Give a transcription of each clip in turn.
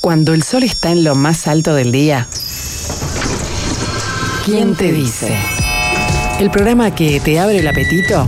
Cuando el sol está en lo más alto del día, ¿quién te dice? El programa que te abre el apetito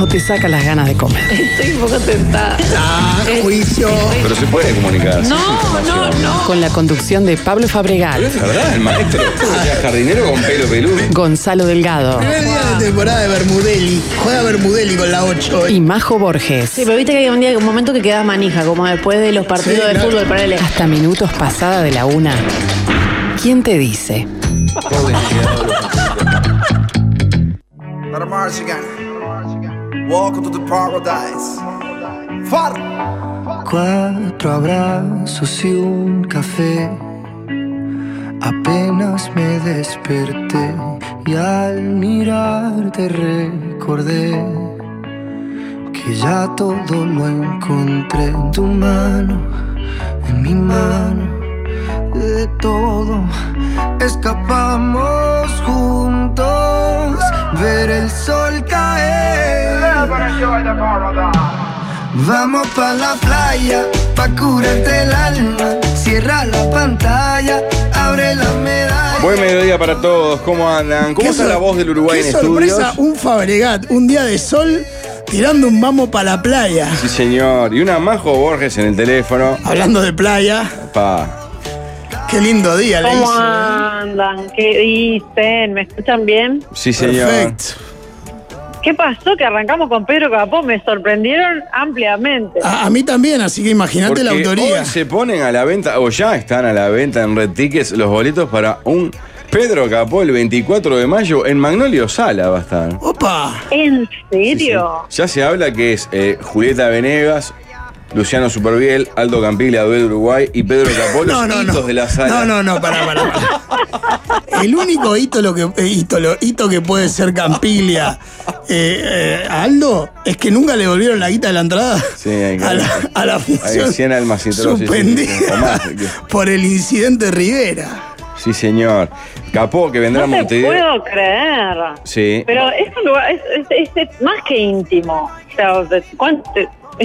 o te saca las ganas de comer. Estoy un poco tentada. Ah, juicio. Pero se puede comunicar. No, no, no. Con la conducción de Pablo Fabregat, Pero es verdad, el maestro. Jardinero con pelo peludo. Gonzalo Delgado Primer día de temporada de Bermudelli. Juega Bermudelli con la 8. y Majo Borges. Sí, pero viste que hay un día, un momento que queda manija, como después de los partidos Sí, de claro. fútbol para él. Hasta minutos pasada de la una. ¿Quién te dice? Welcome to the paradise. Far. Cuatro abrazos y un café. Apenas me desperté y al mirarte recordé que ya todo lo encontré en tu mano, en mi mano, de todo Vamos pa' la playa, pa' curarte el alma. Cierra la pantalla, abre la medalla. Buen mediodía para todos. ¿Cómo andan? ¿Cómo Qué está la voz del Uruguay qué en sorpresa, estudios? un Fabregat, un día de sol, tirando un vamos para la playa. Sí, señor. Y una Majo Borges en el teléfono. Hablando de playa, Pa. qué lindo día le ¿Cómo hice. andan? ¿Qué dicen? ¿Me escuchan bien? Sí, señor. Perfecto. ¿Qué pasó? Que arrancamos con Pedro Capó. Me sorprendieron ampliamente. A, a mí también, así que imagínate la autoría. hoy se ponen a la venta, o ya están a la venta en Red Tickets, los boletos para un Pedro Capó el 24 de mayo en Magnolio Sala va a estar. Opa, ¿En Sí, sí. serio? Ya se habla que es eh, Julieta Venegas, Luciano Superviel, Aldo Campiglia, Duel Uruguay y Pedro Capó, los no, hitos no. de la sala. No, no, no, pará, pará, pará. El único hito, lo que, eh, hito, lo- hito que puede ser Campiglia eh, eh, a Aldo es que nunca le volvieron la guita de la entrada Sí, hay que- a, la, a la función Hay 100 almas troces, sí, sí, sí, suspendida jamás. por el incidente Rivera. Sí, señor. Capó que vendrá a No te Montevideo. puedo creer. Sí. Pero es un lugar, es, es- es más que íntimo. O sea, ¿cuánto-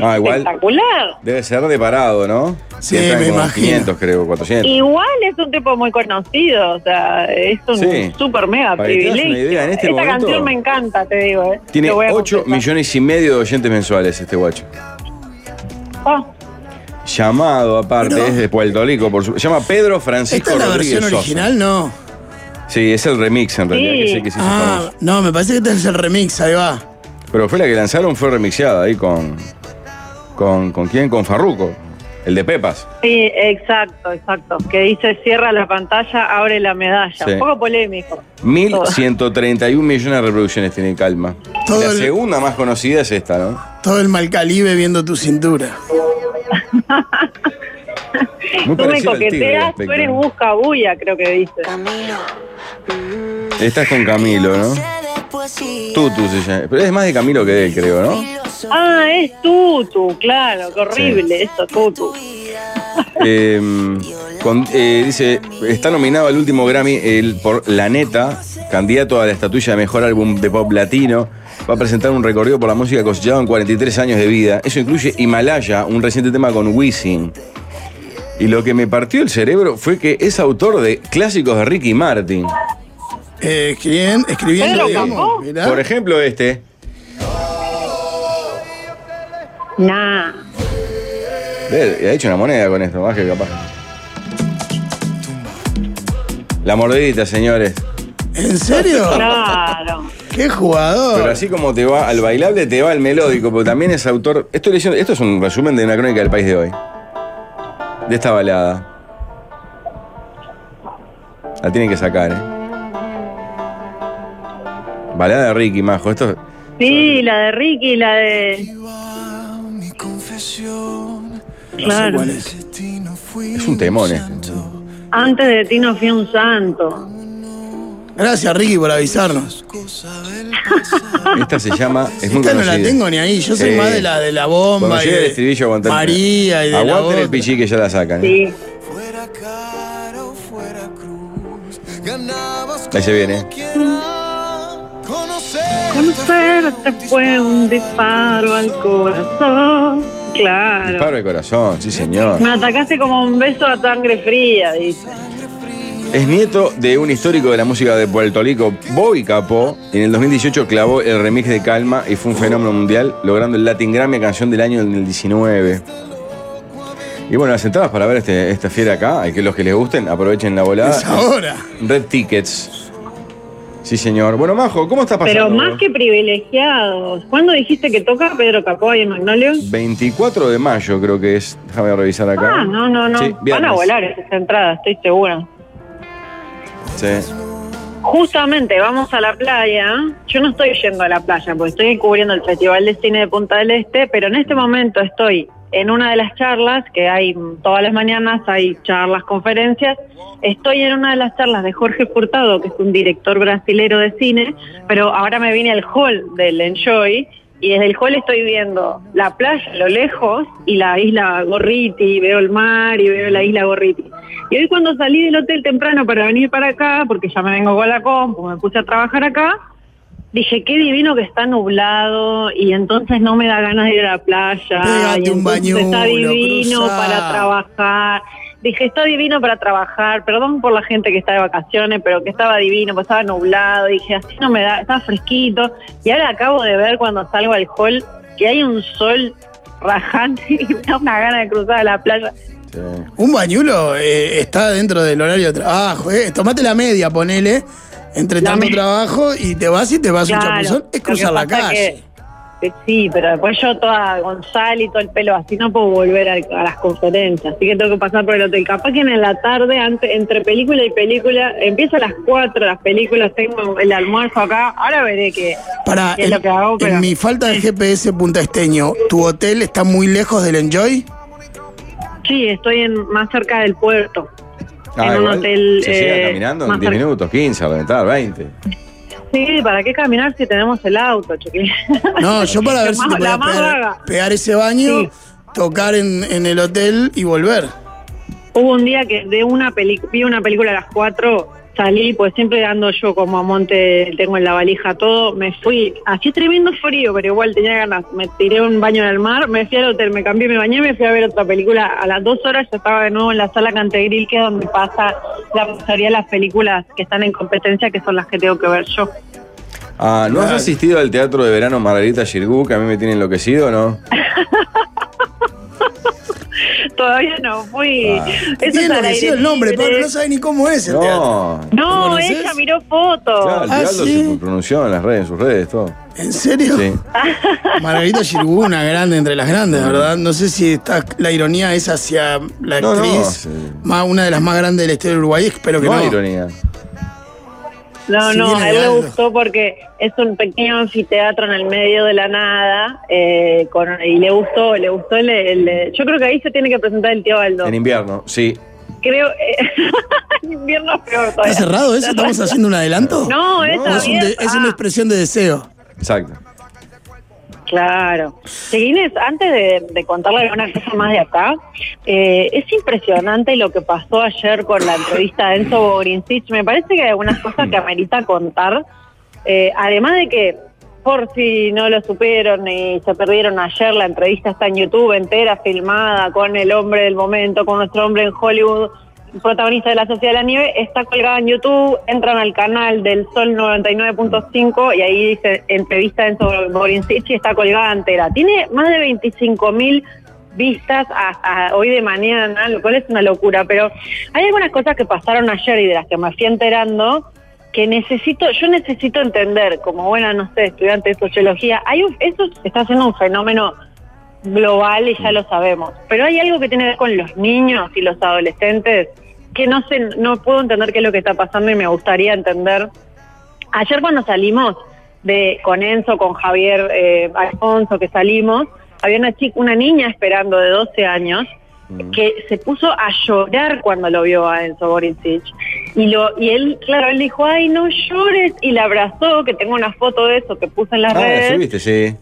Ah, igual. espectacular. Debe ser de parado, ¿no? Sí, Entran me como imagino. 500, creo, 400. Igual es un tipo muy conocido, o sea, es un Sí. super mega Para una privilegio. idea, en este Esta momento- canción me encanta, te digo. ¿eh? Tiene Te voy a 8 confesar. millones y medio de oyentes mensuales este guacho. Ah, Llamado aparte, es de Puerto Rico, por su... Se llama Pedro Francisco ¿Esta es la Rodríguez versión Sosa. original? No. Sí, es el remix en realidad, Sí. que es el que se hizo Ah, famoso. no, me parece que este es el remix, ahí va. Pero fue la que lanzaron, fue remixeada ahí con. ¿Con, ¿con quién? Con Farruco, el de Pepas. sí, exacto, exacto. Que dice cierra la pantalla, abre la medalla. Sí. Un poco polémico. 1131 millones de reproducciones tiene Calma. Todo la el- segunda más conocida es esta, ¿no? Todo el Malcalibe viendo tu cintura. Muy Tú me coqueteas, tú eres busca bulla, creo que dice. Esta es con Camilo, ¿no? Tutu se llama. Pero es más de Camilo que de él, creo, ¿no? Ah, es Tutu, claro, qué horrible eso, Tutu. Eh, con- eh, dice, está nominado al último Grammy el- por La Neta, candidato a la estatuilla de mejor álbum de pop latino. Va a presentar un recorrido por la música cosechado en 43 años de vida. Eso incluye Himalaya, un reciente tema con Wisin. Y lo que me partió el cerebro fue que es autor de clásicos de Ricky Martin. Eh, escribiendo, escribiendo Pedro digamos. Capó. mirá. Por ejemplo, este. Nah. Ve, Ha hecho una moneda con esto, más que capaz. La mordidita, señores. ¿En serio? Claro. ¡Qué jugador! Pero así como te va al bailable, te va al melódico, porque también es autor. Estoy leyendo, esto es un resumen de una crónica del país de hoy. De esta balada. La tienen que sacar, ¿eh? Balada de Ricky, majo. Esto. Sí, la de Ricky, la de. Claro. ¿Cuál es? Es un temón este. Antes de ti no fui un santo. Gracias, Ricky, por avisarnos. Esta se llama. Es muy Esta no la tengo ni ahí. Yo soy más de la de la bomba. Cuando y el de estribillo, aguantar. María y de la Aguanten el pichí que ya la sacan. ¿eh? Sí. Fuera cara o fuera cruz. Ganabas Ahí se viene. conocer. Conocerte fue un disparo al corazón. Claro. Disparo de corazón, sí señor. Me atacaste como un beso a sangre fría, dice. Es nieto de un histórico de la música de Puerto Rico, Bobby Capó. En el 2018 clavó el remix de Calma y fue un fenómeno mundial, logrando el Latin Grammy Canción del Año en el 19. Y bueno, las entradas para ver este, esta fiera acá, hay que los que les gusten, aprovechen la volada. Es ahora. Red Tickets. Sí, señor. Bueno, Majo, ¿cómo estás pasando? Pero más que privilegiados. ¿Cuándo dijiste que toca Pedro Capó y en Magnolio? 24 de mayo creo que es. Déjame revisar acá. Ah, no, no, no. Sí, Van a volar esas entradas, estoy segura. Sí. Justamente vamos a la playa. Yo no estoy yendo a la playa porque estoy cubriendo el Festival de Cine de Punta del Este, pero en este momento estoy en una de las charlas que hay todas las mañanas, hay charlas, conferencias. Estoy en una de las charlas de Jorge Furtado, que es un director brasilero de cine, pero ahora me vine al hall del Enjoy y desde el hall estoy viendo la playa lo lejos y la isla Gorriti, veo el mar y veo la isla Gorriti. Y hoy cuando salí del hotel temprano para venir para acá, porque ya me vengo con la compu, me puse a trabajar acá, dije, qué divino que está nublado y entonces no me da ganas de ir a la playa. Pégate y un entonces Está divino cruzá. para trabajar. Dije, está divino para trabajar. Perdón por la gente que está de vacaciones, pero que estaba divino, pues estaba nublado. Dije, así no me da, estaba fresquito. Y ahora acabo de ver cuando salgo al hall que hay un sol rajante y me da una gana de cruzar a la playa. sí. Un bañulo eh, está dentro del horario de trabajo. Eh. Tomate la media, ponele, entre tanto me- trabajo y te vas y te vas un Claro, chapuzón. Es cruzar que la calle. que- que sí, pero después yo toda Gonzalo y todo el pelo así no puedo volver a, a las conferencias, así que tengo que pasar por el hotel. Capaz que en la tarde, ante- entre película y película, empieza a las 4 las películas, tengo el almuerzo acá, ahora veré qué, Para, es lo que hago, pero en mi falta de GPS Punta Esteño, ¿tu hotel está muy lejos del Enjoy? sí, estoy en, más cerca del puerto. Ah, en un hotel, Se llega eh, caminando en más 10 cerca. minutos, 15, a reventar, 20. Sí, ¿para qué caminar si tenemos el auto, chiquilín? No, yo para ver La si te más pegar, vaga. pegar ese baño, Sí. tocar en, en el hotel y volver. Hubo un día que de una película, vi una película a las 4, salí, pues siempre ando yo como a monte, tengo en la valija todo, me fui, hacía tremendo frío, pero igual tenía ganas, me tiré un baño en el mar, me fui al hotel, me cambié, me bañé, me fui a ver otra película, a las dos horas yo estaba de nuevo en la sala Cantegril, que es donde pasa la mayoría de las películas que están en competencia, que son las que tengo que ver yo. Ah, ¿No has asistido al teatro de verano Margarita Girgú, que a mí me tiene enloquecido, no? Todavía no fui. Ah. Eso enloquecido aire el nombre. Pablo, no sabe ni cómo es el teatro. No. No, ¿Lo conoces? ella miró fotos. Claro, el Ah, se pronunció en las redes, en sus redes, todo. ¿En serio? Sí. Margarita Girú, una grande entre las grandes, ¿verdad? No sé si está, la ironía es hacia la No, no, actriz, sí. más, una de las más grandes de la historia de Uruguay, espero que No no. hay ironía. No, no, a él le gustó porque es un pequeño anfiteatro en el medio de la nada eh, con- y le gustó, le gustó el, el- Yo creo que ahí se tiene que presentar el tío Aldo. En invierno, sí. Creo... eh, en invierno es peor ¿Está todavía. cerrado eso? ¿Estamos haciendo un adelanto? No, está es, un bien. de- es una expresión de deseo. Exacto. Claro. Seguines, antes de, contarle alguna cosa más de acá, eh, es impresionante lo que pasó ayer con la entrevista de Enzo Borincich. Me parece que hay algunas cosas que amerita contar. Eh, además de que, por si no lo supieron y se perdieron ayer, la entrevista está en YouTube entera, filmada, con el hombre del momento, con nuestro hombre en Hollywood, protagonista de la Sociedad de la Nieve, está colgada en YouTube, entran al canal del Sol 99.5 y ahí dice entrevista en Borincich y está colgada entera. Tiene más de 25 mil vistas hasta hoy de mañana, lo cual es una locura, pero hay algunas cosas que pasaron ayer y de las que me fui enterando que necesito, yo necesito entender, como buena, no sé, estudiante de sociología, hay un, eso está siendo un fenómeno global y ya lo sabemos. Pero hay algo que tiene que ver con los niños y los adolescentes que no sé, no puedo entender qué es lo que está pasando y me gustaría entender. Ayer cuando salimos de con Enzo, con Javier eh, Alfonso, que salimos, había una chica, una niña esperando de 12 años que se puso a llorar cuando lo vio a Enzo Borincic. Y, lo, y él, claro, él dijo, ay, no llores, y la abrazó, que tengo una foto de eso que puse en las Ah, redes. subiste, sí.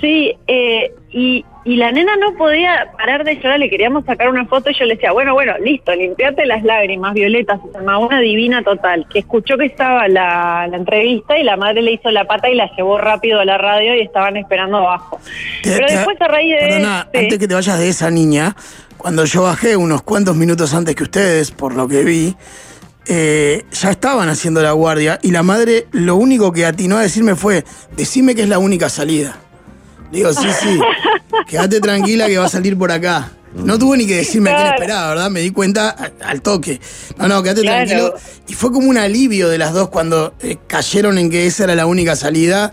Sí, eh, y, y la nena no podía parar de llorar, le queríamos sacar una foto y yo le decía, bueno, bueno, listo, limpiate las lágrimas, Violeta, se una divina total, que escuchó que estaba la, la entrevista y la madre le hizo la pata y la llevó rápido a la radio y estaban esperando abajo. Te- Pero te- después a raíz de Perdona, este- antes que te vayas de esa niña, cuando yo bajé unos cuantos minutos antes que ustedes, por lo que vi, eh, ya estaban haciendo la guardia y la madre lo único que atinó a decirme fue, decime que es la única salida. Digo, sí, sí, quédate tranquila que va a salir por acá. No tuvo ni que decirme a quién Claro. esperaba, ¿verdad? Me di cuenta al toque. No, no, quédate Claro. tranquilo. Y fue como un alivio de las dos cuando eh, cayeron en que esa era la única salida.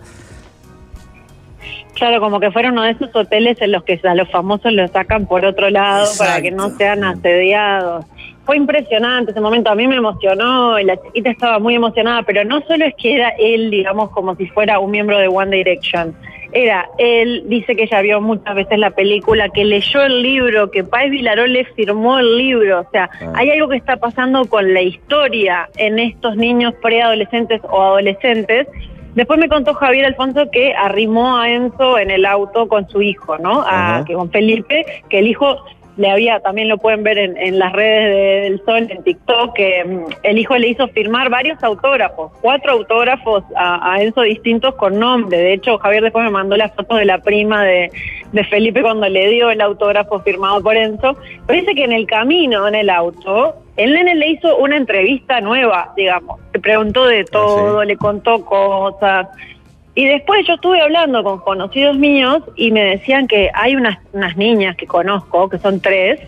Claro, como que fuera uno de esos hoteles en los que a los famosos los sacan por otro lado para que no sean asediados. Fue impresionante ese momento, a mí me emocionó, y la chiquita estaba muy emocionada, pero no solo es que era él, digamos, como si fuera un miembro de One Direction. Era él, dice que ya vio muchas veces la película, que leyó el libro, que Páez Vilaró le firmó el libro. O sea, Ah. hay algo que está pasando con la historia en estos niños preadolescentes o adolescentes Después me contó Javier Alfonso que arrimó a Enzo en el auto con su hijo, ¿no? A, que con Felipe, que el hijo le había, también lo pueden ver en, en las redes de- del Sol, en TikTok, que mm, el hijo le hizo firmar varios autógrafos, cuatro autógrafos a, a Enzo distintos con nombre. De hecho, Javier después me mandó las fotos de la prima de, de Felipe cuando le dio el autógrafo firmado por Enzo. Pero dice que en el camino, en el auto, el nene le hizo una entrevista nueva, digamos. Le preguntó de todo, le contó cosas. Y después yo estuve hablando con conocidos míos y me decían que hay unas, unas niñas que conozco, que son tres,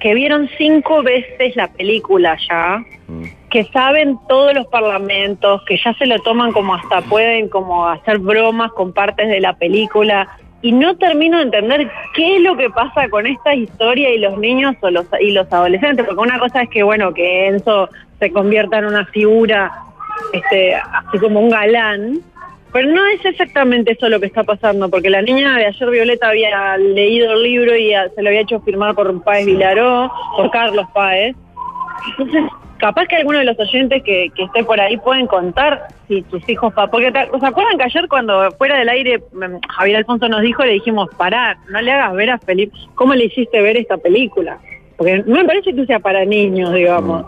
que vieron cinco veces la película ya, Mm. que saben todos los parlamentos, que ya se lo toman como hasta pueden como hacer bromas con partes de la película. Y no termino de entender qué es lo que pasa con esta historia y los niños o los, y los adolescentes, porque una cosa es que, bueno, que Enzo se convierta en una figura, este, así como un galán, pero no es exactamente eso lo que está pasando, porque la niña de ayer Violeta había leído el libro y a- se lo había hecho firmar por Páez Vilaró, por Carlos Páez. Entonces, capaz que alguno de los oyentes que, que esté por ahí pueden contar si sus hijos... Porque, ¿se acuerdan que ayer cuando fuera del aire mm, Javier Alfonso nos dijo, le dijimos, pará, no le hagas ver a Felipe, ¿cómo le hiciste ver esta película? Porque no me parece que sea para niños, digamos.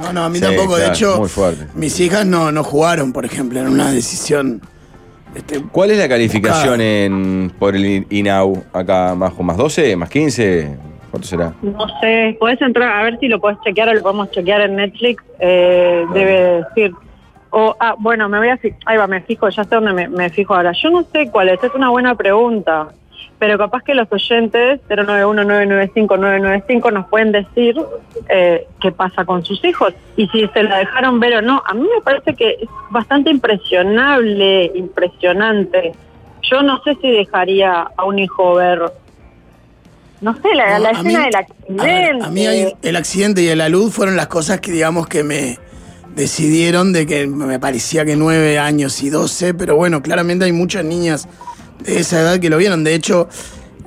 No, no, a mí Sí, tampoco. de claro, hecho, muy fuerte. mis hijas no, no jugaron, por ejemplo, en una decisión. Este, ¿Cuál es la calificación en, por el INAU acá, Majo? ¿Más 12? ¿Más 15? ¿Cuánto será? No sé, podés entrar a ver si lo podés chequear o lo podemos chequear en Netflix. Eh, debe decir. O, ah, bueno, me voy a fi- Ahí va, me fijo, ya sé dónde me, me fijo ahora. Yo no sé cuál es, es una buena pregunta. Pero capaz que los oyentes 091-995-995 nos pueden decir eh, qué pasa con sus hijos y si se la dejaron ver o no. A mí me parece que es bastante impresionable, impresionante. Yo no sé si dejaría a un hijo ver no sé, la, no, la a escena mí- del a accidente. ver, A mí hay- el accidente y la luz fueron las cosas que, digamos, que me decidieron de que me parecía que nueve años y doce, pero bueno, claramente hay muchas niñas de esa edad que lo vieron. De hecho,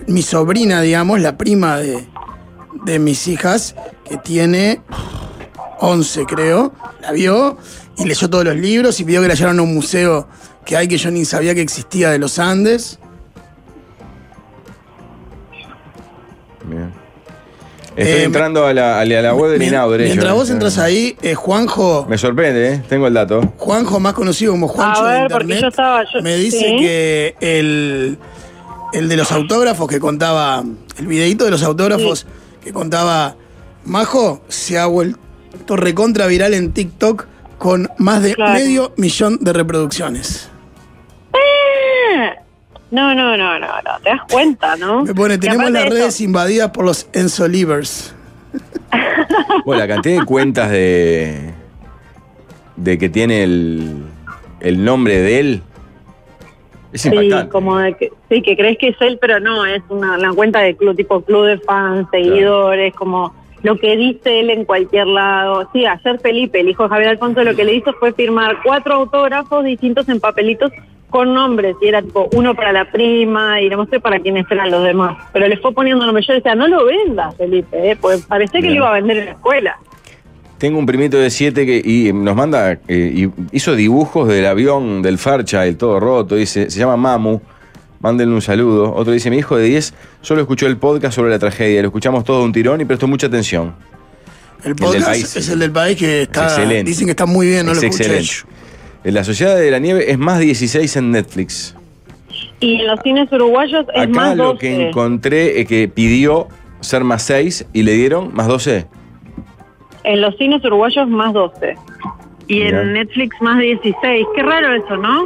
mi sobrina, digamos, la prima de, de mis hijas, que tiene 11 creo, la vio y leyó todos los libros y pidió que la llevaran a un museo que hay que yo ni sabía que existía de los Andes. Bien. Estoy Eh, entrando a la, a la- a la web del INAU, derecho. Mientras vos entras ahí, eh, Juanjo, Me sorprende, ¿eh? Tengo el dato. Juanjo, más conocido como Juancho A de ver, porque Internet, yo estaba- yo- me dice sí. que el, el de los autógrafos que contaba, el videito de los autógrafos que contaba Majo, se ha vuelto recontra viral en TikTok con más de Claro. medio millón de reproducciones. No, no, no, no, no, te das cuenta, ¿no? Me pone, Y tenemos las de redes eso- invadidas por los Enzo Livers. Bueno, la cantidad de cuentas de. de que tiene el, el nombre de él. Es Sí, impactante. como de que, sí, que crees que es él, pero no, es una, una cuenta de club, tipo club de fans, seguidores, como lo que dice él en cualquier lado. Sí, ayer Felipe, el hijo de Javier Alfonso, lo que le hizo fue firmar cuatro autógrafos distintos en papelitos con nombres, y era tipo uno para la prima, y no sé para quiénes eran los demás. Pero le fue poniendo nombres. Yo decía, no lo vendas, Felipe, ¿eh? porque parecía que lo iba a vender en la escuela. Tengo un primito de 7 que y nos manda, eh, y hizo dibujos del avión, del Fairchild, todo roto, dice, se llama Mamu. Mándenle un saludo. Otro dice, mi hijo de 10 solo escuchó el podcast sobre la tragedia. Lo escuchamos todo de un tirón y prestó mucha atención. El del podcast país. es el del país que está. Excelente. Dicen que está muy bien, no es lo escuché. En La Sociedad de la Nieve es más 16 en Netflix. Y en los cines uruguayos es Acá más lo 12. que encontré es que pidió ser más 6 y le dieron más 12. En los cines uruguayos más 12. Y Mirá. en Netflix más 16. Qué raro eso, ¿no?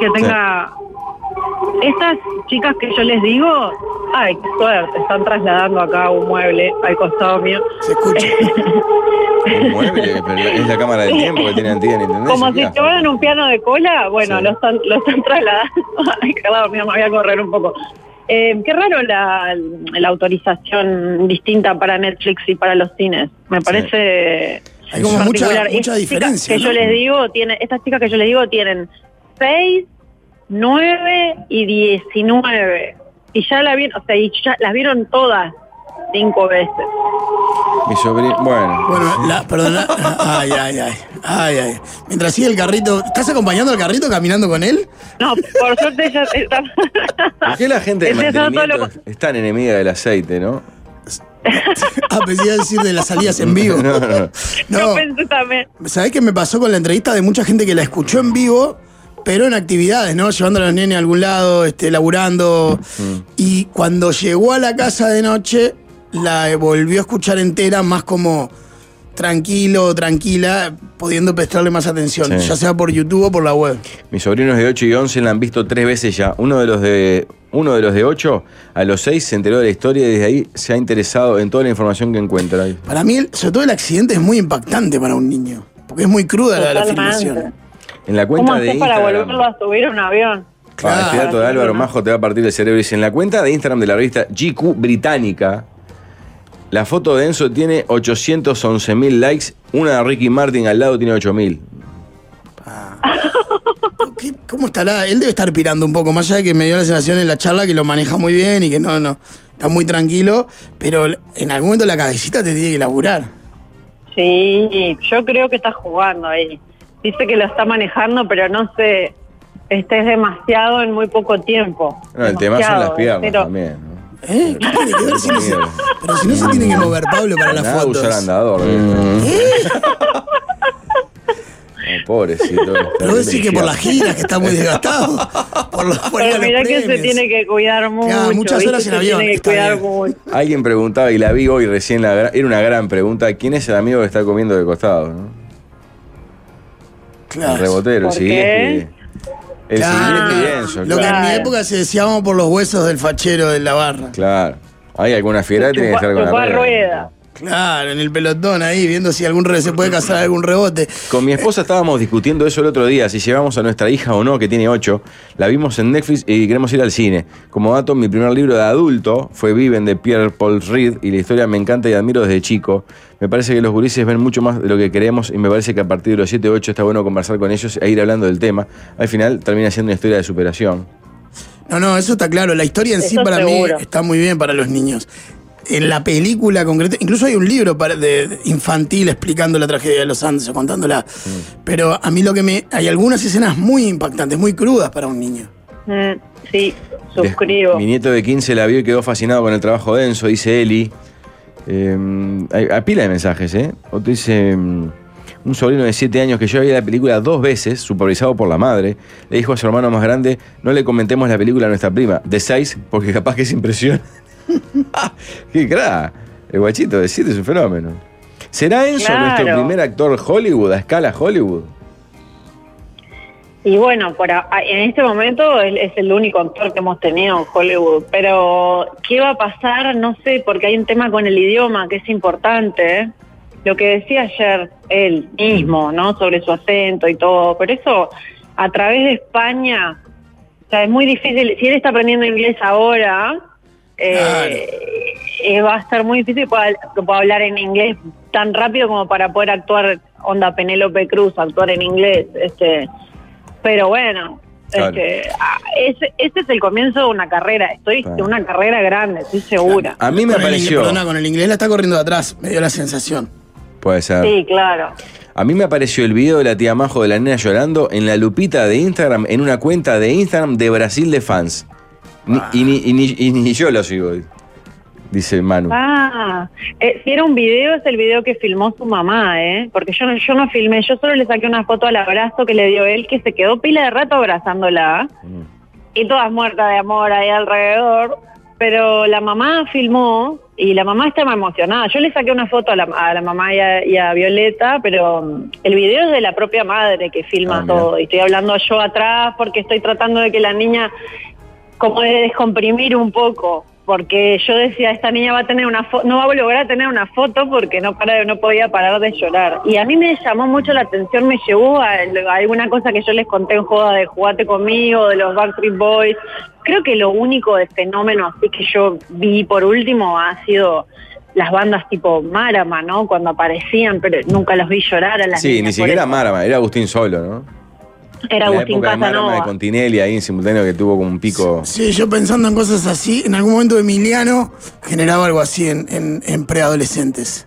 Que tenga... Estas chicas que yo les digo, ay, qué suerte, están trasladando acá un mueble al costado mío. Se escucha. Un mueble, pero es la cámara del tiempo que tiene antena, ¿entendés? Como ¿Qué si llevaran un piano de cola, bueno, Sí. lo, están, lo están trasladando. Ay, claro, mira, me voy a correr un poco. Eh, qué raro la, la autorización distinta para Netflix y para los cines. Me parece Hay como mucha- mucha diferencia, chicas Que ¿no? yo les digo, tiene, estas chicas que yo les digo tienen 6, 9 y 19. Y ya la vieron, o sea, y ya las vieron todas cinco veces. Mi sobrino, bueno. Bueno, la, perdona. Ay, ay, ay. Ay, ay. Mientras sigue el carrito. ¿Estás acompañando al carrito caminando con él? No, por suerte ella está... ¿Por qué la gente de lo es tan enemiga del aceite, no? Ah, pensé decir de las salidas en vivo. No, no. Yo No, pensé también. ¿sabés qué me pasó con la entrevista de mucha gente que la escuchó en vivo, pero en actividades, ¿no? Llevando a los nenes a algún lado, este, laburando. Y cuando llegó a la casa de noche, la volvió a escuchar entera, más como tranquilo, tranquila, pudiendo prestarle más atención, Sí. ya sea por YouTube o por la web. Mis sobrinos de 8 y 11 la han visto tres veces ya. Uno de los de uno de los de 8 a los 6 se enteró de la historia y desde ahí se ha interesado en toda la información que encuentra. ahí. Para mí, sobre todo el accidente es muy impactante para un niño, porque es muy cruda la, la filmación. En la ¿Cómo cuenta de haces para Instagram. volverlo a subir a un avión? Claro. Ah, el dato de Álvaro Majo te va a partir el cerebro. Dice, en la cuenta de Instagram de la revista GQ Británica, la foto de Enzo tiene 811 mil likes, una de Ricky Martin al lado tiene 8 mil. ¿Qué- ¿Cómo estará? Él debe estar pirando un poco, más allá de que me dio la sensación en la charla que lo maneja muy bien y que no, no, está muy tranquilo, pero en algún momento la cabecita te tiene que laburar. Sí, yo creo que está jugando ahí. Dice que lo está manejando, pero no sé, este es demasiado en muy poco tiempo. No, el tema son las Demasiado, piernas pero- también. ¿no? ¿Eh? ¿Qué tiene que ver si no se- pero si no se tiene que mover Pablo para las Nada, fotos. usar andador. Ay, pobrecito. está Pero decís que por las giras, que está muy desgastado. Por los, por Pero los mirá que se tiene que cuidar mucho. Claro, muchas horas en avión, Tiene que cuidar mucho. Alguien preguntaba, y la vi hoy recién, la era una gran pregunta, ¿quién es el amigo que está comiendo de costado? no? Claro. El rebotero, el ¿Por siguiente. El Claro. siguiente pienso, Lo que en claro. mi Claro. época se decía vamos por los huesos del fachero de la barra. Claro. Hay alguna fiera que tiene que estar con la rueda. rueda. Claro, en el pelotón ahí, viendo si algún re- se puede cazar algún rebote. Con mi esposa estábamos discutiendo eso el otro día, si llevamos a nuestra hija o no, que tiene ocho. La vimos en Netflix y queremos ir al cine. Como dato, mi primer libro de adulto fue Viven de Pierre Paul Reed y la historia me encanta y admiro desde chico. Me parece que los gurises ven mucho más de lo que queremos y me parece que a partir de los 7 o 8 está bueno conversar con ellos e ir hablando del tema. Al final termina siendo una historia de superación. No, no, eso está claro. La historia en sí para seguro. mí está muy bien para los niños. En la película concreta, incluso hay un libro para- de, de infantil explicando la tragedia de los Andes o contándola. Pero a mí lo que me. Hay algunas escenas muy impactantes, muy crudas para un niño. Mm, sí, suscribo. Mi nieto de 15 la vio y quedó fascinado con el trabajo denso, dice Eli. Eh, hay, hay pila de mensajes, ¿eh? Otro dice. mm, Un sobrino de 7 años que yo vi la película dos veces, supervisado por la madre, le dijo a su hermano más grande: No le comentemos la película a nuestra prima, de 6, porque capaz que se impresiona. ¡Qué crack! El guachito de 7 es un fenómeno. ¿Será Enzo Claro. nuestro primer actor Hollywood, a escala Hollywood? Y bueno, por a- a- en este momento él es el único actor que hemos tenido en Hollywood. Pero, ¿qué va a pasar? No sé, porque hay un tema con el idioma que es importante. ¿eh? Lo que decía ayer él mismo, ¿no? Sobre su acento y todo. Pero eso, a través de España, o sea, es muy difícil. Si él está aprendiendo inglés ahora, eh, eh, va a estar muy difícil que pueda, que pueda hablar en inglés tan rápido como para poder actuar onda Penélope Cruz, actuar en inglés. Este, pero bueno, Claro. este, ah, ese, ese es el comienzo de una carrera. Estoy Claro. de una carrera grande, estoy segura. A mí me Con el pareció. perdona, con el inglés la está corriendo de atrás, me dio la sensación. Puede ser. Sí, claro. A mí me apareció el video de la tía Majo de la nena llorando en la lupita de Instagram, en una cuenta de Instagram de Brasil de fans. Ni- y, ni, y ni- y ni yo lo sigo, dice Manu. Ah, eh, si era un video, es el video que filmó su mamá, ¿eh? Porque yo no, yo no filmé, yo solo le saqué una foto al abrazo que le dio él, que se quedó pila de rato abrazándola. Y todas muertas de amor ahí alrededor. Pero la mamá filmó y la mamá estaba emocionada. Yo le saqué una foto a la, a la mamá y a, y a Violeta, pero mm, el video es de la propia madre que filma Ah, todo. Y estoy hablando yo atrás porque estoy tratando de que la niña como de descomprimir un poco, porque yo decía, esta niña va a tener una no va a lograr tener una foto porque no para, no podía parar de llorar. Y a mí me llamó mucho la atención, me llevó a, a alguna cosa que yo les conté en joda de jugate conmigo, de los Backstreet Boys. Creo que lo único de fenómeno así que yo vi por último ha sido las bandas tipo Marama, ¿no? Cuando aparecían, pero nunca los vi llorar a las Sí, niñas ni siquiera. Marama, era Agustín Solo, ¿no? Era la Agustín época de de Casanova. Continelli ahí en simultáneo que tuvo como un pico. Sí, yo pensando en cosas así, en algún momento Emiliano generaba algo así en, en, en preadolescentes.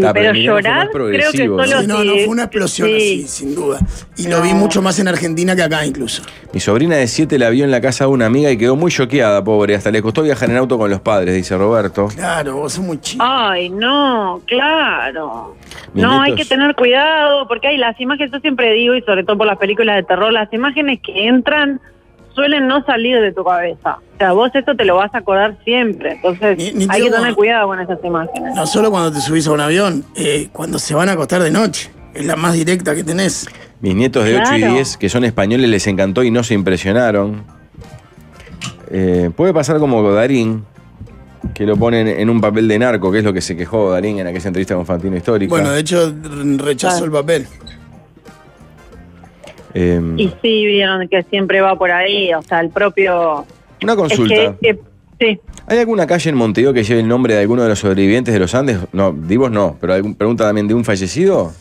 Sí, Ah, pero llorar creo que progresivo, ¿no? solo Sí, no, no, fue una explosión sí. así, sin duda. Y lo vi mucho más en Argentina que acá incluso. Mi sobrina de 7 la vio en la casa de una amiga y quedó muy choqueada, pobre. Hasta le costó viajar en auto con los padres, dice Roberto. Claro, vos sos muy chico. Ay, no, claro. Mis no, hay que tener cuidado porque hay las imágenes, yo siempre digo, y sobre todo por las películas de terror, las imágenes que entran suelen no salir de tu cabeza. O sea, vos esto te lo vas a acordar siempre. Entonces, Ni- ni hay que tener cuidado con esas imágenes. No solo cuando te subís a un avión, eh, cuando se van a acostar de noche. Es la más directa que tenés. Mis nietos de 8 y Claro. 10, que son españoles, les encantó y no se impresionaron. Eh, puede pasar como Darín, que lo ponen en un papel de narco, que es lo que se quejó Darín en aquella entrevista con Fantino Histórica. Bueno, de hecho, rechazó Ah. el papel. Eh, Y sí, vieron que siempre va por ahí, o sea, el propio... una consulta. Es que, eh, sí. ¿Hay alguna calle en Montevideo que lleve el nombre de alguno de los sobrevivientes de los Andes? No, divos no, pero algún, pregunta también de un fallecido.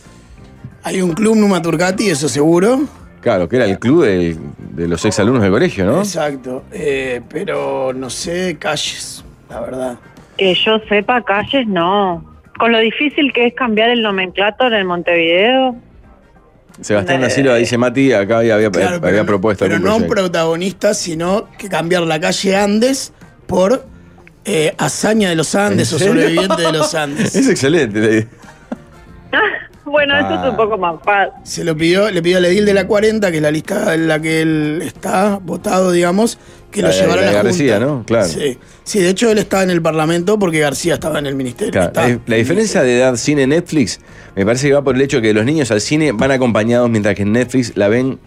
Hay un club Numa Turcati, eso seguro. Claro, que era el club de, de los exalumnos del colegio, ¿no? Exacto. Eh, pero no sé calles, la verdad. Que yo sepa, calles no. Con lo difícil que es cambiar el nomenclator en Montevideo. Sebastián Asilo dice Mati, acá había, había, Claro, había pero, propuesto pero no un protagonista, sino que cambiar la calle Andes por eh, hazaña de los Andes ¿En o sobreviviente de los Andes. Es excelente. Bueno, eso Ah. es un poco más fácil. Se lo pidió, le pidió al edil de la 40, que es la lista en la que él está votado, digamos, que La lo la a la García, Junta. ¿no? Claro. Sí. sí, de hecho él estaba en el Parlamento porque García estaba en el Ministerio. Claro, Está. la, la diferencia de edad cine-Netflix me parece que va por el hecho que los niños al cine van acompañados mientras que en Netflix la ven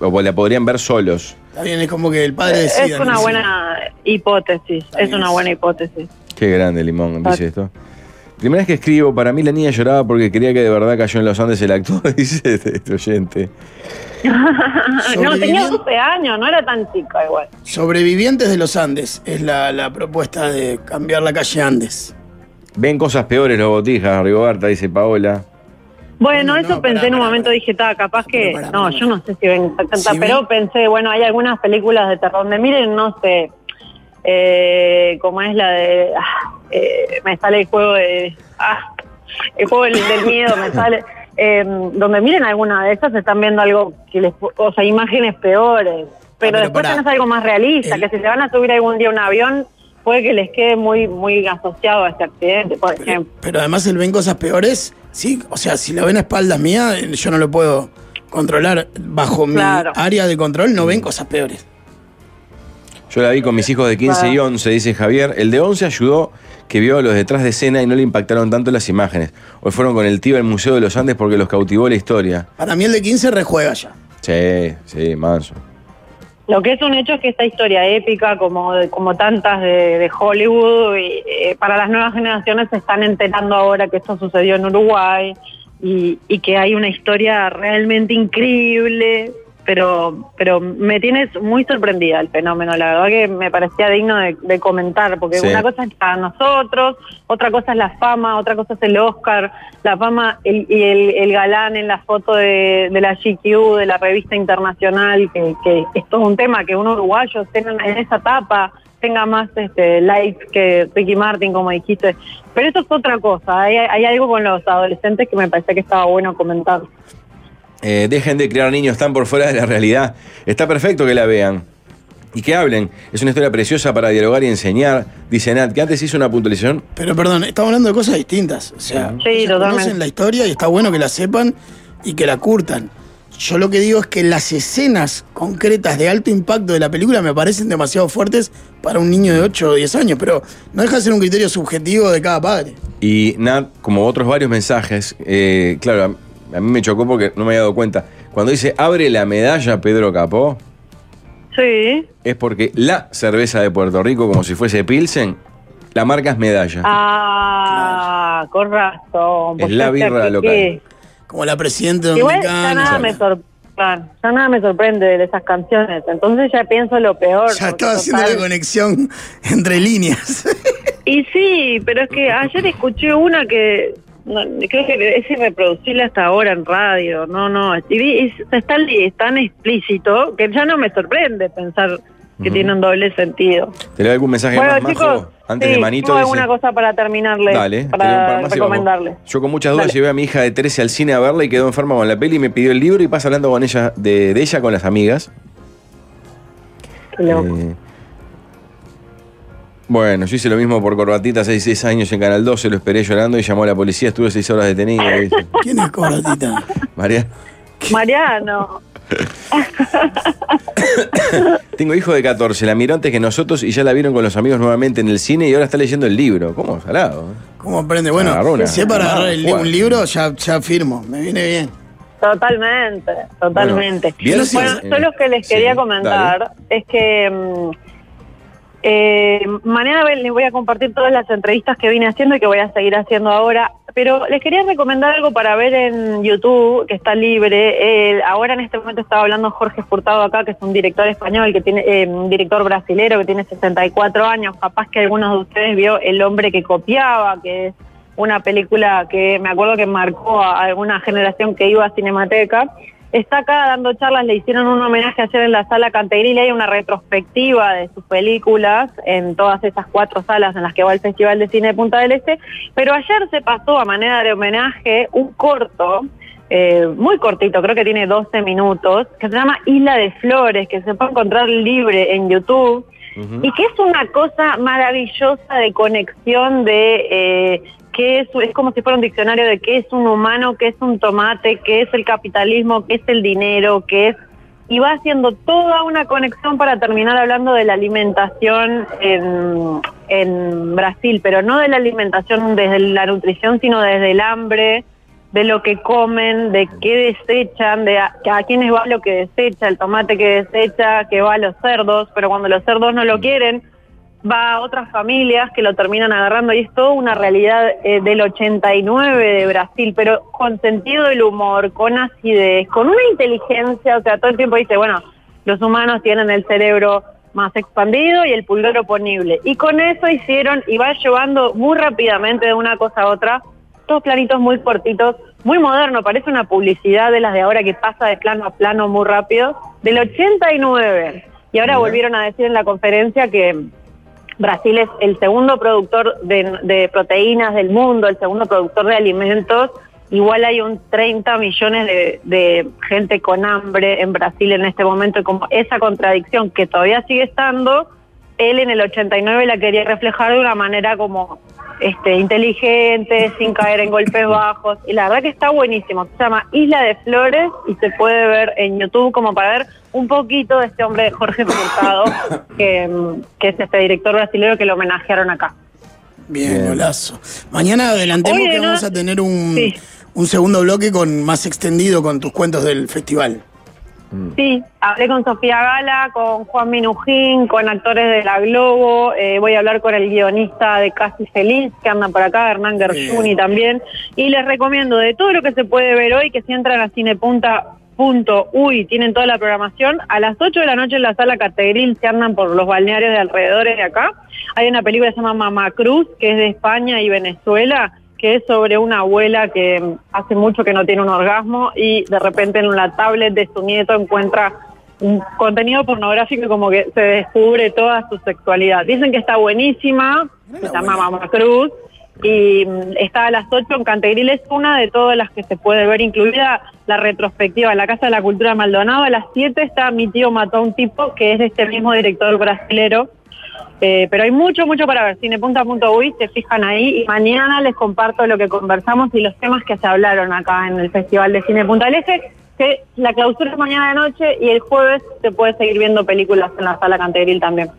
o la podrían ver solos. Está bien, es como que el padre decida. Es una buena hipótesis, es una buena hipótesis. Qué grande, Limón, Ah. dice esto. Primera vez que escribo, para mí la niña lloraba porque quería que de verdad cayó en los Andes el actor, dice este, este oyente. no, tenía Sobreviviente. 12 años, no era tan chica igual. Sobrevivientes de los Andes es la, la propuesta de cambiar la calle Andes. Ven cosas peores los botijas, Rigoberta, dice Paola. Bueno, No, eso no, pensé en un momento, dije, está, capaz que... No, yo no sé si ven tanta, Si pero ven- pensé, bueno, hay algunas películas de terror donde miren, no sé, eh, como es la de... ah, eh, me sale el juego de... ah, el juego del, del miedo, me sale... eh, donde miren alguna de esas están viendo algo que les... O sea, imágenes peores. Pero, pero después tenés algo más realista, El- que si se van a subir algún día a un avión, puede que les quede muy, muy asociado a este accidente, por Pero, ejemplo. pero además el ven cosas peores, sí, o sea, si lo ven a espaldas mías, yo no lo puedo controlar. Bajo Claro. mi área de control no ven cosas peores. Yo la vi con mis hijos de 15 y 11, dice Javier. El de 11 ayudó que vio a los detrás de escena y no le impactaron tanto las imágenes. Hoy fueron con el tío al Museo de los Andes porque los cautivó la historia. Para mí el de 15 rejuega ya. Sí, sí, manso. Lo que es un hecho es que esta historia épica, como, como tantas de, de Hollywood, y, eh, para las nuevas generaciones se están enterando ahora que esto sucedió en Uruguay y, y que hay una historia realmente increíble, pero, pero me tienes muy sorprendida el fenómeno. La verdad que me parecía digno de, de comentar, porque Sí. una cosa es para nosotros, otra cosa es la fama, otra cosa es el Oscar, la fama y el, el galán en la foto de, de la GQ, de la revista internacional, que, que esto es un tema que un uruguayo tenga en esa etapa tenga más este, likes que Ricky Martin, como dijiste. Pero eso es otra cosa. Hay, hay algo con los adolescentes que me parece que estaba bueno comentar. Eh, dejen de criar niños, están por fuera de la realidad. Está perfecto que la vean. Y que hablen. Es una historia preciosa para dialogar y enseñar. Dice Nat, que antes hizo una puntualización. Pero perdón, estamos hablando de cosas distintas. O sea, Sí, conocen la historia y está bueno que la sepan y que la curtan. Yo lo que digo es que las escenas concretas de alto impacto de la película me parecen demasiado fuertes para un niño de 8 o 10 años, pero no deja de ser un criterio subjetivo de cada padre. Y Nat, como otros varios mensajes, eh, claro, a, mí me chocó porque no me había dado cuenta. Cuando dice abre la medalla Pedro Capó, Sí. es porque la cerveza de Puerto Rico, como si fuese Pilsen, la marca es medalla. Ah, con razón. Es la birra ¿qué? local. Como la presidenta Igual ya nada, dominicana. me sor- claro, ya nada me sorprende de esas canciones. Entonces ya pienso lo peor. Ya estaba haciendo total- la conexión entre líneas. Y sí, pero es que ayer escuché una que no, creo que es irreproducible hasta ahora en radio. No, no. Es, es tan, es tan explícito que ya no me sorprende pensar que tiene un doble sentido. ¿Te leo algún mensaje Bueno, más, Majo? chicos, Antes sí, de Manito. tengo dice- alguna cosa para terminarle, Dale, para recomendarle. Yo con muchas dudas Dale. llevé a mi hija de 13 al cine a verla y quedó enferma con la peli y me pidió el libro y pasa hablando con ella de, de ella con las amigas. Qué loco. Eh, bueno, yo hice lo mismo por corbatita hace 6 años en Canal 12, lo esperé llorando y llamó a la policía, estuve 6 horas detenido. ¿Quién es Corbatita? María, Mariano, tengo hijo de 14, la miró antes que nosotros y ya la vieron con los amigos nuevamente en el cine y ahora está leyendo el libro. ¿Cómo? Salado. ¿eh? ¿Cómo aprende? Bueno, una- si es para agarrar el un libro, ya, ya firmo. Me viene bien. totalmente, totalmente. Bueno, Bueno, sí, yo lo que les sí, quería dale. comentar es que mm, eh, mañana les voy a compartir todas las entrevistas que vine haciendo y que voy a seguir haciendo ahora, pero les quería recomendar algo para ver en YouTube, que está libre. Eh, ahora en este momento estaba hablando Jorge Furtado acá, que es un director español, que tiene eh, un director brasilero que tiene 64 años. Capaz que algunos de ustedes vio El hombre que copiaba, que es una película que me acuerdo que marcó a alguna generación que iba a Cinemateca. Está acá dando charlas, le hicieron un homenaje ayer en la sala Cantegril hay una retrospectiva de sus películas en todas esas cuatro salas en las que va el Festival de Cine de Punta del Este. Pero ayer se pasó a manera de homenaje un corto, eh, muy cortito, creo que tiene 12 minutos, que se llama Isla de Flores, que se puede encontrar libre en YouTube y que es una cosa maravillosa de conexión de eh, qué es, es como si fuera un diccionario de qué es un humano, qué es un tomate, qué es el capitalismo, qué es el dinero, qué es y va haciendo toda una conexión para terminar hablando de la alimentación en, Brasil, pero no de la alimentación desde la nutrición, sino desde el hambre, de lo que comen, de qué desechan, de a, a quiénes va lo que desecha, el tomate que desecha, que va a los cerdos, pero cuando los cerdos no lo quieren, va a otras familias que lo terminan agarrando y es toda una realidad eh, del 89 de Brasil, pero con sentido del humor, con acidez, con una inteligencia, o sea, todo el tiempo dice, bueno, los humanos tienen el cerebro más expandido y el pulgar oponible. Y con eso hicieron, y va llevando muy rápidamente de una cosa a otra, todos planitos muy cortitos, muy moderno, parece una publicidad de las de ahora que pasa de plano a plano muy rápido, del 89. Y ahora Mira. volvieron a decir en la conferencia que Brasil es el segundo productor de, proteínas del mundo, el segundo productor de alimentos. Igual hay un 30 millones de, de gente con hambre en Brasil en este momento, como esa contradicción que todavía sigue estando, él en el 89 la quería reflejar de una manera como este inteligente, sin caer en golpes bajos. Y la verdad que está buenísimo. Se llama Isla de Flores y se puede ver en YouTube como para ver un poquito de este hombre Jorge Furtado, que, que es este director brasileño que lo homenajearon acá. Bien, Bien. golazo. Mañana adelantemos Oye, que no- vamos a tener un, Sí. un segundo bloque con más extendido con tus cuentos del festival. Sí, hablé con Sofía Gala, con Juan Minujín, con actores de La Globo, eh, voy a hablar con el guionista de Casi Feliz, que anda por acá, Hernán Gershuni también, y les recomiendo de todo lo que se puede ver hoy, que si entran a cinepunta.uy, tienen toda la programación, a las 8 de la noche en la sala Categril, se andan por los balnearios de alrededores de acá, hay una película que se llama Mamá Cruz, que es de España y Venezuela, que es sobre una abuela que hace mucho que no tiene un orgasmo y de repente en la tablet de su nieto encuentra un contenido pornográfico y como que se descubre toda su sexualidad. Dicen que está buenísima, se llama Mamá Cruz, y mm, está a las 8 en Cantegril, es una de todas las que se puede ver, incluida la retrospectiva en la Casa de la Cultura de Maldonado. A las 7 está Mi tío mató a un tipo, que es de este mismo director brasilero. Eh, pero hay mucho, mucho para ver. Cinepunta.uy, se fijan ahí y mañana les comparto lo que conversamos y los temas que se hablaron acá en el Festival de Cine Punta del Este, que la clausura es mañana de noche y el jueves se puede seguir viendo películas en la sala Cantegril también.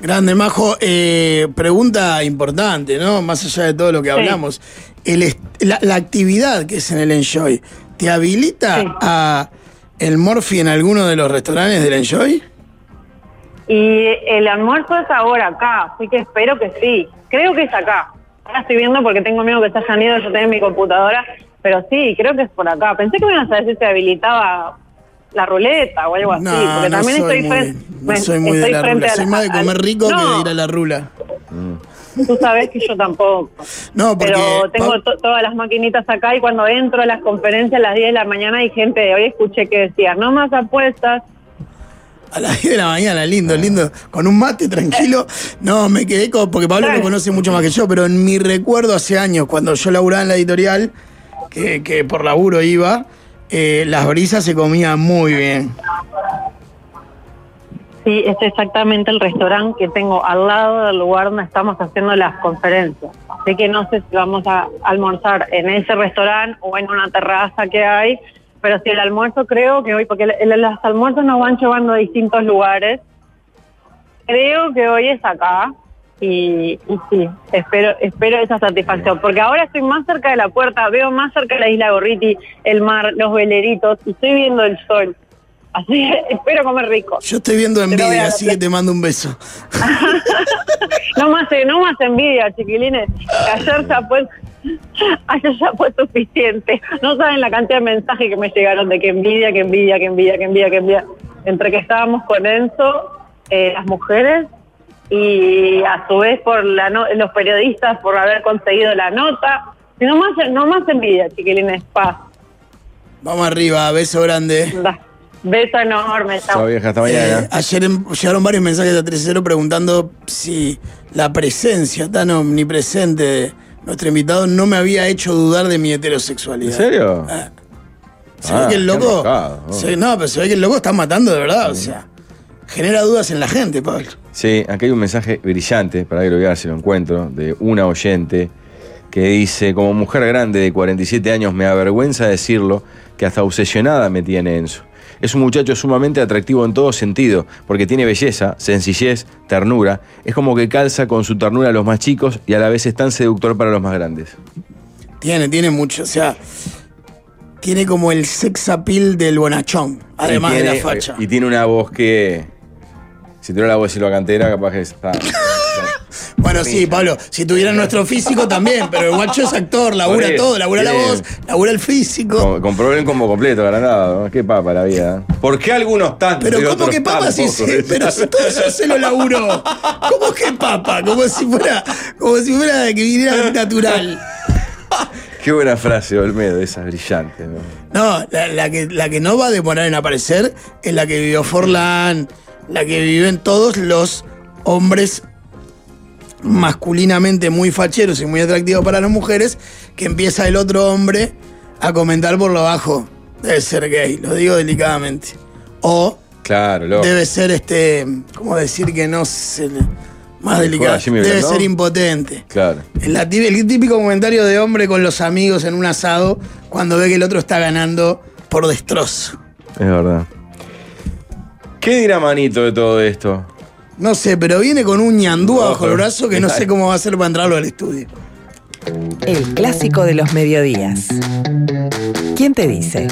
Grande, Majo. Eh, pregunta importante, ¿no? Más allá de todo lo que hablamos. El est- la, la actividad que es en el Enjoy, ¿te habilita Sí. a el Morphy en alguno de los restaurantes del Enjoy? Y el almuerzo es ahora acá, así que espero que sí. Creo que es acá. Ahora estoy viendo porque tengo miedo que se hayan ido, yo tengo mi computadora, pero sí, creo que es por acá. Pensé que me ibas a decir si habilitaba la ruleta o algo así, porque no también soy estoy muy, frente. no soy muy de la rula. a Soy la- más de comer al- rico que No, de ir a la rula. Tú sabes que yo tampoco. No, porque Pero tengo to- todas las maquinitas acá y cuando entro a las conferencias a las 10 de la mañana hay gente de hoy escuché que decía, no más apuestas. A las 10 de la mañana, lindo, lindo, con un mate tranquilo. No, me quedé con, porque Pablo lo conoce mucho más que yo, pero en mi recuerdo hace años, cuando yo laburaba en la editorial, que, que por laburo iba, eh, las brisas se comían muy bien. Sí, es exactamente el restaurante que tengo al lado del lugar donde estamos haciendo las conferencias. Así que no sé si vamos a almorzar en ese restaurante o en una terraza que hay, pero si el almuerzo creo que hoy, porque los almuerzos nos van llevando a distintos lugares, creo que hoy es acá y, y sí, espero, espero esa satisfacción, porque ahora estoy más cerca de la puerta, veo más cerca de la isla Gorriti, el mar, los veleritos y estoy viendo el sol. Así que espero comer rico. Yo estoy viendo envidia, así que te mando un beso. No más, eh, no más envidia, chiquilines. Ayer ya ayer ya fue suficiente. No saben la cantidad de mensajes que me llegaron de que envidia, que envidia, que envidia, que envidia, que envidia. Entre que estábamos con Enzo, eh, las mujeres, y a su vez por la no- los periodistas por haber conseguido la nota. Y no más, no más envidia, chiquilines. Paz. Vamos arriba, beso grande. Da. Beso enorme. chao. Chao, vieja, hasta Eh, ayer em- llegaron varios mensajes a 3 preguntando si la presencia tan omnipresente de nuestro invitado no me había hecho dudar de mi ¿En heterosexualidad. serio? Se Ah, ve que el loco. enroscado, oh. se- no, pero se ve que el loco está matando de verdad. O sea, genera dudas en la gente, Pablo. Sí, aquí hay un mensaje brillante, para que lo vea si lo encuentro, de una oyente que dice, como mujer grande de 47 años me avergüenza decirlo, que hasta obsesionada me tiene Enzo. Es un muchacho sumamente atractivo en todo sentido, porque tiene belleza, sencillez, ternura. Es como que calza con su ternura a los más chicos y a la vez es tan seductor para los más grandes. Tiene, tiene mucho. O sea, tiene como el sex appeal del bonachón, además de la facha. Y tiene una voz que... Si tuviera la voz de Silva Cantera, capaz que está... Bueno, sí, Pablo, si tuviera nuestro físico también, pero el guacho es actor, labura Por eso, todo, labura la bien. voz, labura el físico. Con, comprobé el combo completo, agrandado. ¿no? Qué papa la vida. ¿Por qué algunos tantos? Pero ¿cómo otros que papa si tampoco? se, pero si todo eso se lo laburó? ¿Cómo que papa? Como si fuera, como si fuera de que viniera natural. Qué buena frase, Olmedo, esa es brillante. ¿no? No, la, la que, la que no va a demorar en aparecer es la que vivió Forlán, la que viven todos los hombres masculinamente muy facheros y muy atractivos para las mujeres, que empieza el otro hombre a comentar por lo bajo. Debe ser gay, lo digo delicadamente. O Claro, loco. debe ser este, ¿cómo decir que no se le- más ¿Le delicado? Debe ser impotente. Claro. La tí- el típico comentario de hombre con los amigos en un asado cuando ve que el otro está ganando por destrozo. Es verdad. ¿Qué dirá Manito de todo esto? No sé, pero viene con un ñandú Ojo. bajo el brazo que no sé cómo va a hacer para entrarlo al estudio. El clásico de los mediodías. ¿Quién te dice?